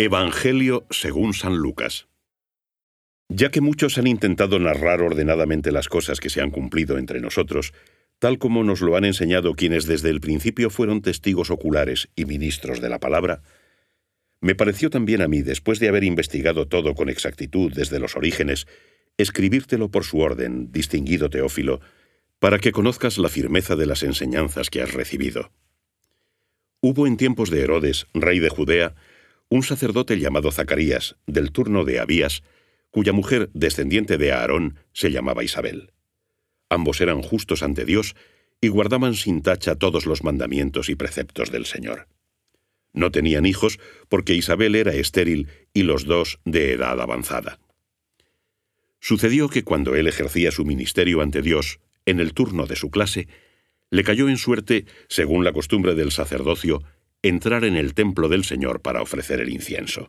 Evangelio según San Lucas. Ya que muchos han intentado narrar ordenadamente las cosas que se han cumplido entre nosotros, tal como nos lo han enseñado quienes desde el principio fueron testigos oculares y ministros de la palabra, me pareció también a mí, después de haber investigado todo con exactitud desde los orígenes, escribírtelo por su orden, distinguido Teófilo, para que conozcas la firmeza de las enseñanzas que has recibido. Hubo en tiempos de Herodes, rey de Judea, un sacerdote llamado Zacarías, del turno de Abías, cuya mujer, descendiente de Aarón, se llamaba Isabel. Ambos eran justos ante Dios y guardaban sin tacha todos los mandamientos y preceptos del Señor. No tenían hijos porque Isabel era estéril y los dos de edad avanzada. Sucedió que cuando él ejercía su ministerio ante Dios, en el turno de su clase, le cayó en suerte, según la costumbre del sacerdocio, entrar en el templo del Señor para ofrecer el incienso.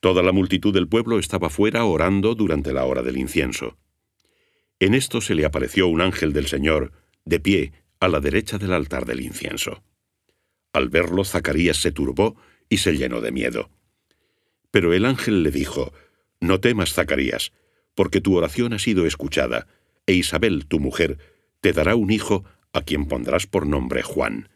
Toda la multitud del pueblo estaba fuera orando durante la hora del incienso. En esto se le apareció un ángel del Señor, de pie, a la derecha del altar del incienso. Al verlo, Zacarías se turbó y se llenó de miedo. Pero el ángel le dijo, No temas, Zacarías, porque tu oración ha sido escuchada, e Isabel, tu mujer, te dará un hijo a quien pondrás por nombre Juan.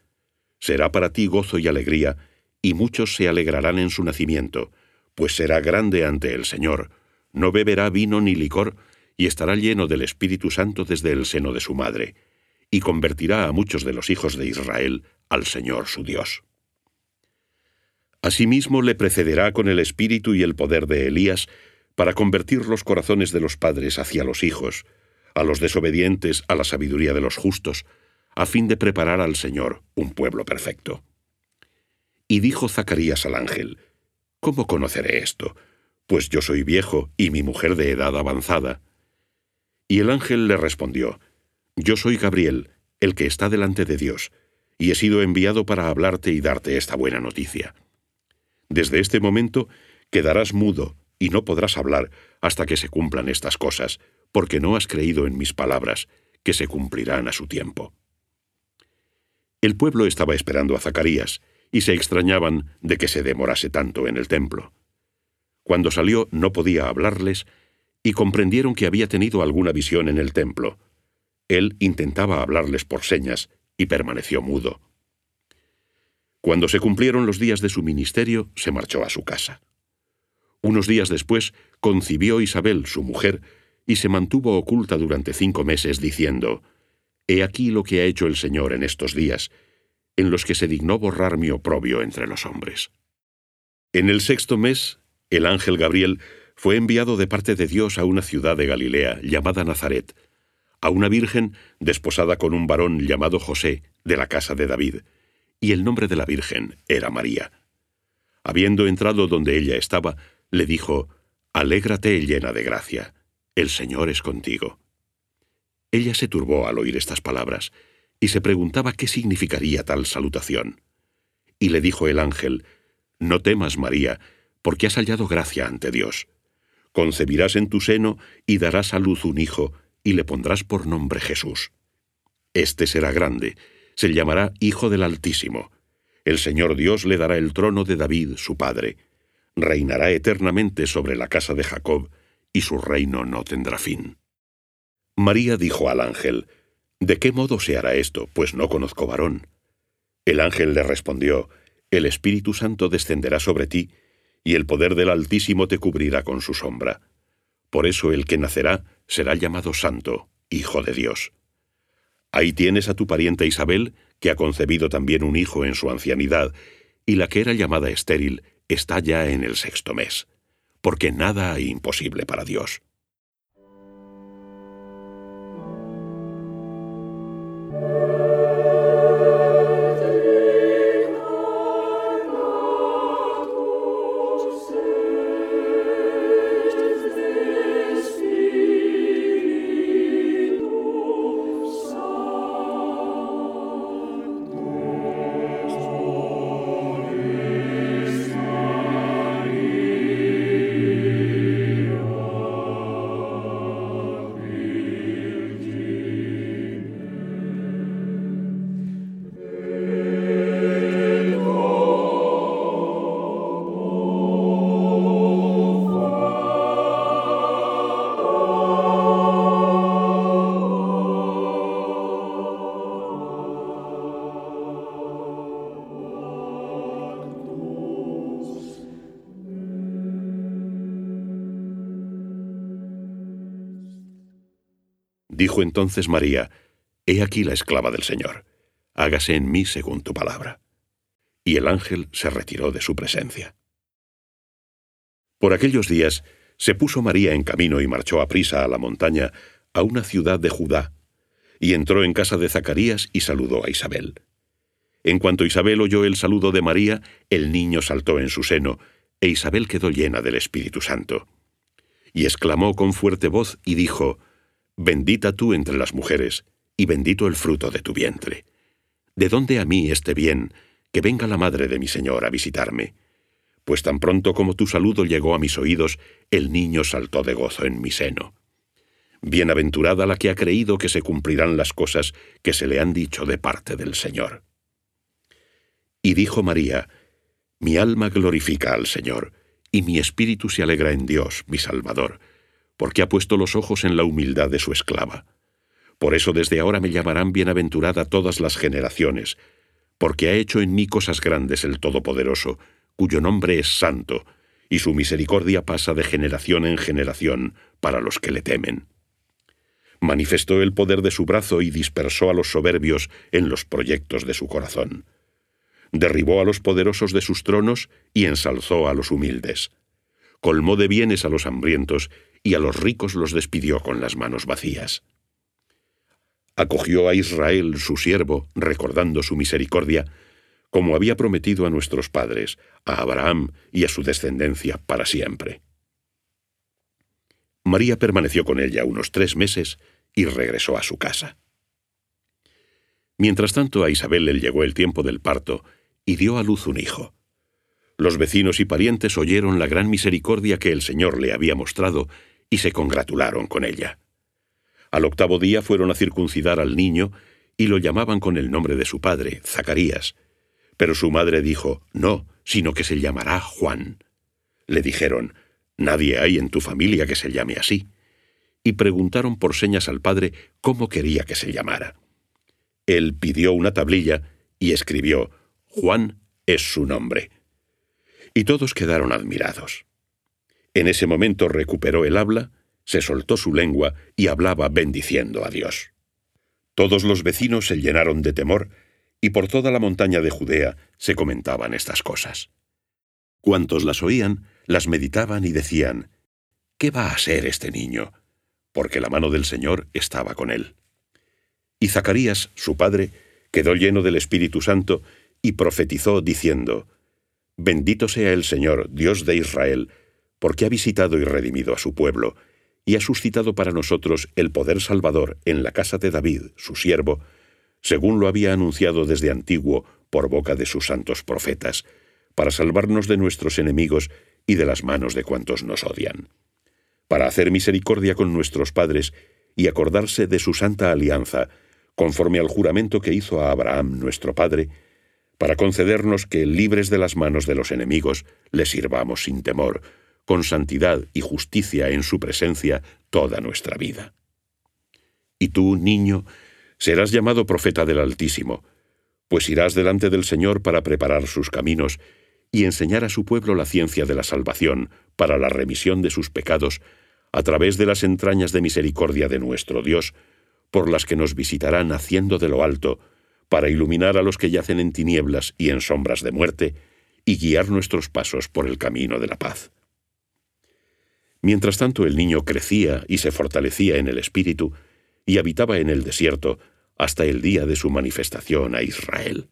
Será para ti gozo y alegría, y muchos se alegrarán en su nacimiento, pues será grande ante el Señor, no beberá vino ni licor, y estará lleno del Espíritu Santo desde el seno de su madre, y convertirá a muchos de los hijos de Israel al Señor su Dios. Asimismo le precederá con el espíritu y el poder de Elías para convertir los corazones de los padres hacia los hijos, a los desobedientes a la sabiduría de los justos, a fin de preparar al Señor un pueblo perfecto. Y dijo Zacarías al ángel, ¿Cómo conoceré esto? Pues yo soy viejo y mi mujer de edad avanzada. Y el ángel le respondió, Yo soy Gabriel, el que está delante de Dios, y he sido enviado para hablarte y darte esta buena noticia. Desde este momento quedarás mudo y no podrás hablar hasta que se cumplan estas cosas, porque no has creído en mis palabras, que se cumplirán a su tiempo. El pueblo estaba esperando a Zacarías, y se extrañaban de que se demorase tanto en el templo. Cuando salió no podía hablarles, y comprendieron que había tenido alguna visión en el templo. Él intentaba hablarles por señas, y permaneció mudo. Cuando se cumplieron los días de su ministerio, se marchó a su casa. Unos días después, concibió Isabel, su mujer, y se mantuvo oculta durante cinco meses, diciendo, He aquí lo que ha hecho el Señor en estos días, en los que se dignó borrar mi oprobio entre los hombres. En el sexto mes, el ángel Gabriel fue enviado de parte de Dios a una ciudad de Galilea llamada Nazaret, a una virgen desposada con un varón llamado José, de la casa de David, y el nombre de la virgen era María. Habiendo entrado donde ella estaba, le dijo, Alégrate llena de gracia, el Señor es contigo. Ella se turbó al oír estas palabras, y se preguntaba qué significaría tal salutación. Y le dijo el ángel, No temas, María, porque has hallado gracia ante Dios. Concebirás en tu seno y darás a luz un hijo, y le pondrás por nombre Jesús. Este será grande, se llamará Hijo del Altísimo. El Señor Dios le dará el trono de David, su padre. Reinará eternamente sobre la casa de Jacob, y su reino no tendrá fin. María dijo al ángel, ¿De qué modo se hará esto, pues no conozco varón? El ángel le respondió, El Espíritu Santo descenderá sobre ti, y el poder del Altísimo te cubrirá con su sombra. Por eso el que nacerá será llamado Santo, Hijo de Dios. Ahí tienes a tu pariente Isabel, que ha concebido también un hijo en su ancianidad, y la que era llamada estéril está ya en el sexto mes, porque nada hay imposible para Dios. Música Dijo entonces María, He aquí la esclava del Señor, hágase en mí según tu palabra. Y el ángel se retiró de su presencia. Por aquellos días se puso María en camino y marchó a prisa a la montaña, a una ciudad de Judá, y entró en casa de Zacarías y saludó a Isabel. En cuanto Isabel oyó el saludo de María, el niño saltó en su seno, e Isabel quedó llena del Espíritu Santo. Y exclamó con fuerte voz y dijo, Bendita tú entre las mujeres, y bendito el fruto de tu vientre. ¿De dónde a mí este bien, que venga la madre de mi Señor a visitarme? Pues tan pronto como tu saludo llegó a mis oídos, el niño saltó de gozo en mi seno. Bienaventurada la que ha creído que se cumplirán las cosas que se le han dicho de parte del Señor. Y dijo María, Mi alma glorifica al Señor, y mi espíritu se alegra en Dios, mi Salvador, porque ha puesto los ojos en la humildad de su esclava. Por eso desde ahora me llamarán bienaventurada todas las generaciones, porque ha hecho en mí cosas grandes el Todopoderoso, cuyo nombre es santo, y su misericordia pasa de generación en generación para los que le temen. Manifestó el poder de su brazo y dispersó a los soberbios en los proyectos de su corazón. Derribó a los poderosos de sus tronos y ensalzó a los humildes. Colmó de bienes a los hambrientos y a los ricos los despidió con las manos vacías. Acogió a Israel, su siervo, recordando su misericordia, como había prometido a nuestros padres, a Abraham y a su descendencia para siempre. María permaneció con ella unos tres meses y regresó a su casa. Mientras tanto a Isabel le llegó el tiempo del parto y dio a luz un hijo. Los vecinos y parientes oyeron la gran misericordia que el Señor le había mostrado y se congratularon con ella. Al octavo día fueron a circuncidar al niño y lo llamaban con el nombre de su padre, Zacarías. Pero su madre dijo, no, sino que se llamará Juan. Le dijeron, nadie hay en tu familia que se llame así. Y preguntaron por señas al padre cómo quería que se llamara. Él pidió una tablilla y escribió, Juan es su nombre. Y todos quedaron admirados. En ese momento recuperó el habla, se soltó su lengua y hablaba bendiciendo a Dios. Todos los vecinos se llenaron de temor, y por toda la montaña de Judea se comentaban estas cosas. Cuantos las oían, las meditaban y decían, ¿Qué va a ser este niño? Porque la mano del Señor estaba con él. Y Zacarías, su padre, quedó lleno del Espíritu Santo y profetizó diciendo, Bendito sea el Señor, Dios de Israel, porque ha visitado y redimido a su pueblo, y ha suscitado para nosotros el poder salvador en la casa de David, su siervo, según lo había anunciado desde antiguo por boca de sus santos profetas, para salvarnos de nuestros enemigos y de las manos de cuantos nos odian, para hacer misericordia con nuestros padres y acordarse de su santa alianza, conforme al juramento que hizo a Abraham nuestro padre, para concedernos que, libres de las manos de los enemigos, le sirvamos sin temor, con santidad y justicia en su presencia toda nuestra vida. Y tú, niño, serás llamado profeta del Altísimo, pues irás delante del Señor para preparar sus caminos y enseñar a su pueblo la ciencia de la salvación para la remisión de sus pecados a través de las entrañas de misericordia de nuestro Dios, por las que nos visitarán haciendo de lo alto, para iluminar a los que yacen en tinieblas y en sombras de muerte, y guiar nuestros pasos por el camino de la paz. Mientras tanto el niño crecía y se fortalecía en el espíritu, y habitaba en el desierto hasta el día de su manifestación a Israel.